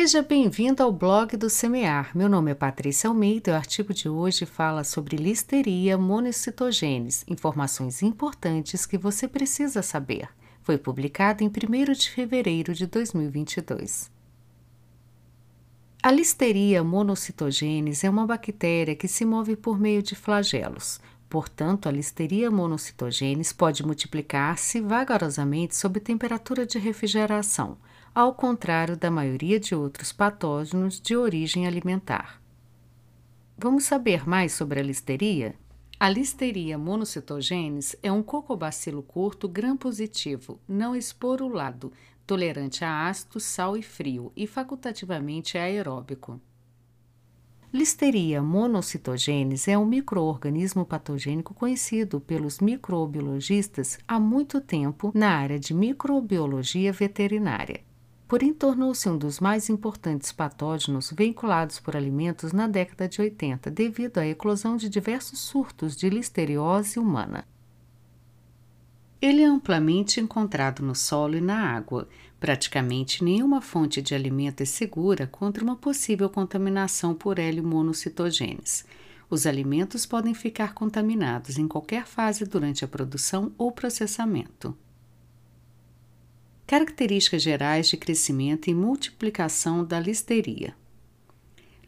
Seja bem-vindo ao blog do Semear. Meu nome é Patrícia Almeida e o artigo de hoje fala sobre listeria monocitogenes, informações importantes que você precisa saber. Foi publicado em 1 de fevereiro de 2022. A listeria monocitogenes é uma bactéria que se move por meio de flagelos. Portanto, a listeria monocitogenes pode multiplicar-se vagarosamente sob temperatura de refrigeração ao contrário da maioria de outros patógenos de origem alimentar. Vamos saber mais sobre a listeria? A Listeria monocitogenes é um cocobacilo curto gram-positivo, não esporulado, tolerante a ácido, sal e frio e facultativamente aeróbico. Listeria monocitogenes é um microorganismo patogênico conhecido pelos microbiologistas há muito tempo na área de microbiologia veterinária porém tornou-se um dos mais importantes patógenos vinculados por alimentos na década de 80, devido à eclosão de diversos surtos de listeriose humana. Ele é amplamente encontrado no solo e na água. Praticamente nenhuma fonte de alimento é segura contra uma possível contaminação por hélio monocitogenes. Os alimentos podem ficar contaminados em qualquer fase durante a produção ou processamento. Características gerais de crescimento e multiplicação da listeria.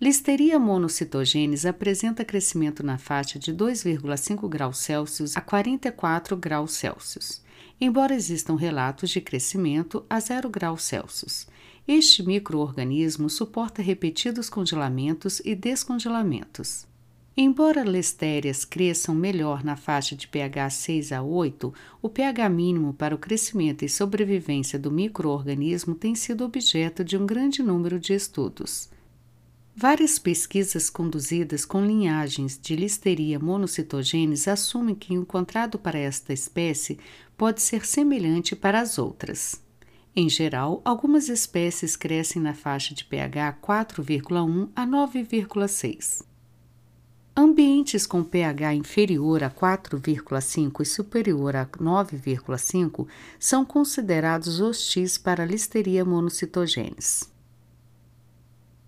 Listeria monocitogenes apresenta crescimento na faixa de 2,5 graus Celsius a 44 graus Celsius, embora existam relatos de crescimento a 0 graus Celsius. Este microorganismo suporta repetidos congelamentos e descongelamentos. Embora listérias cresçam melhor na faixa de pH 6 a 8, o pH mínimo para o crescimento e sobrevivência do microorganismo tem sido objeto de um grande número de estudos. Várias pesquisas conduzidas com linhagens de listeria monocitogenes assumem que o encontrado para esta espécie pode ser semelhante para as outras. Em geral, algumas espécies crescem na faixa de pH 4,1 a 9,6. Ambientes com pH inferior a 4,5 e superior a 9,5 são considerados hostis para listeria monocitogenes.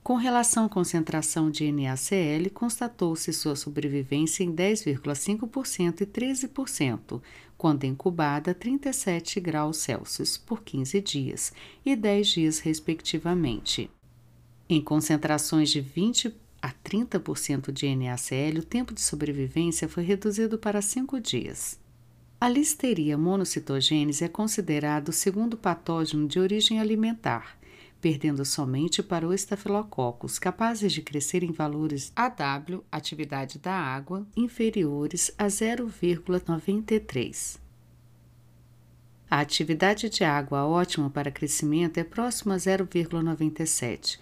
Com relação à concentração de NaCl, constatou-se sua sobrevivência em 10,5% e 13%, quando incubada a 37 graus Celsius por 15 dias e 10 dias, respectivamente. Em concentrações de 20 a 30% de NaCl, o tempo de sobrevivência foi reduzido para 5 dias. A listeria monocitogênese é considerado o segundo patógeno de origem alimentar, perdendo somente para o Staphylococcus, capazes de crescer em valores AW, atividade da água, inferiores a 0,93. A atividade de água ótima para crescimento é próxima a 0,97,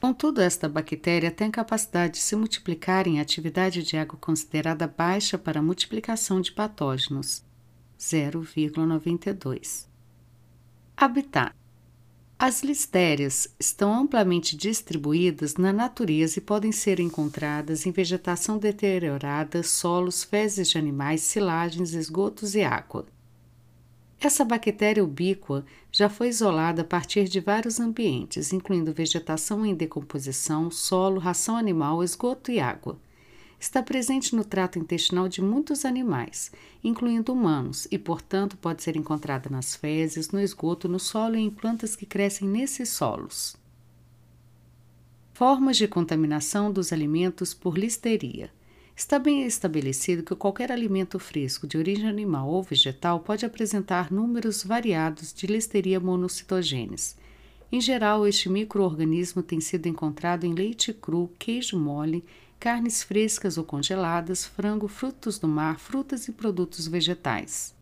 Contudo, esta bactéria tem capacidade de se multiplicar em atividade de água considerada baixa para a multiplicação de patógenos, 0,92. Habitat as listérias estão amplamente distribuídas na natureza e podem ser encontradas em vegetação deteriorada, solos, fezes de animais, silagens, esgotos e água. Essa bactéria ubíqua já foi isolada a partir de vários ambientes, incluindo vegetação em decomposição, solo, ração animal, esgoto e água. Está presente no trato intestinal de muitos animais, incluindo humanos, e, portanto, pode ser encontrada nas fezes, no esgoto, no solo e em plantas que crescem nesses solos. Formas de contaminação dos alimentos por listeria. Está bem estabelecido que qualquer alimento fresco de origem animal ou vegetal pode apresentar números variados de Listeria monocitogenes. Em geral, este microorganismo tem sido encontrado em leite cru, queijo mole, carnes frescas ou congeladas, frango, frutos do mar, frutas e produtos vegetais.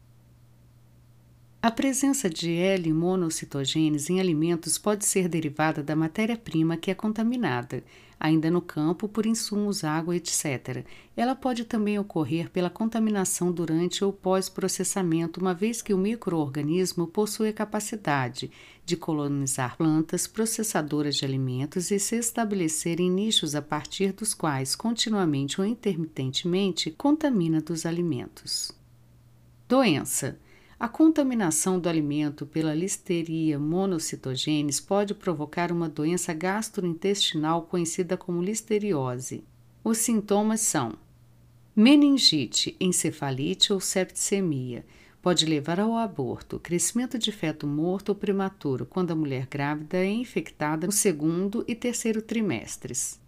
A presença de L monocitogenes em alimentos pode ser derivada da matéria-prima que é contaminada, ainda no campo por insumos, água, etc. Ela pode também ocorrer pela contaminação durante ou pós-processamento, uma vez que o microorganismo possui a capacidade de colonizar plantas processadoras de alimentos e se estabelecer em nichos a partir dos quais continuamente ou intermitentemente contamina dos alimentos. Doença A contaminação do alimento pela Listeria monocytogenes pode provocar uma doença gastrointestinal conhecida como listeriose. Os sintomas são meningite, encefalite ou septicemia. Pode levar ao aborto, crescimento de feto morto ou prematuro quando a mulher grávida é infectada no segundo e terceiro trimestres.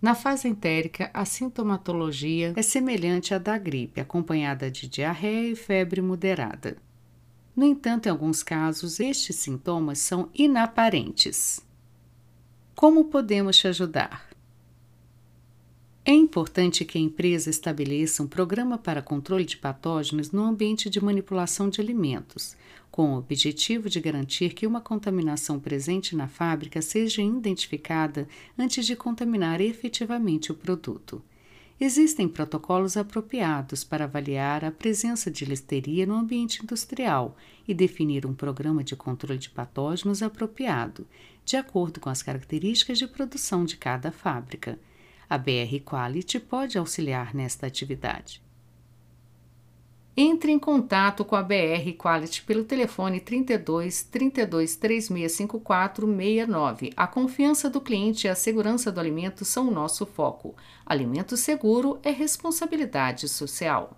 Na fase entérica, a sintomatologia é semelhante à da gripe, acompanhada de diarreia e febre moderada. No entanto, em alguns casos, estes sintomas são inaparentes. Como podemos te ajudar? É importante que a empresa estabeleça um programa para controle de patógenos no ambiente de manipulação de alimentos, com o objetivo de garantir que uma contaminação presente na fábrica seja identificada antes de contaminar efetivamente o produto. Existem protocolos apropriados para avaliar a presença de listeria no ambiente industrial e definir um programa de controle de patógenos apropriado, de acordo com as características de produção de cada fábrica. A BR Quality pode auxiliar nesta atividade. Entre em contato com a BR Quality pelo telefone 32 32 3654 69. A confiança do cliente e a segurança do alimento são o nosso foco. Alimento seguro é responsabilidade social.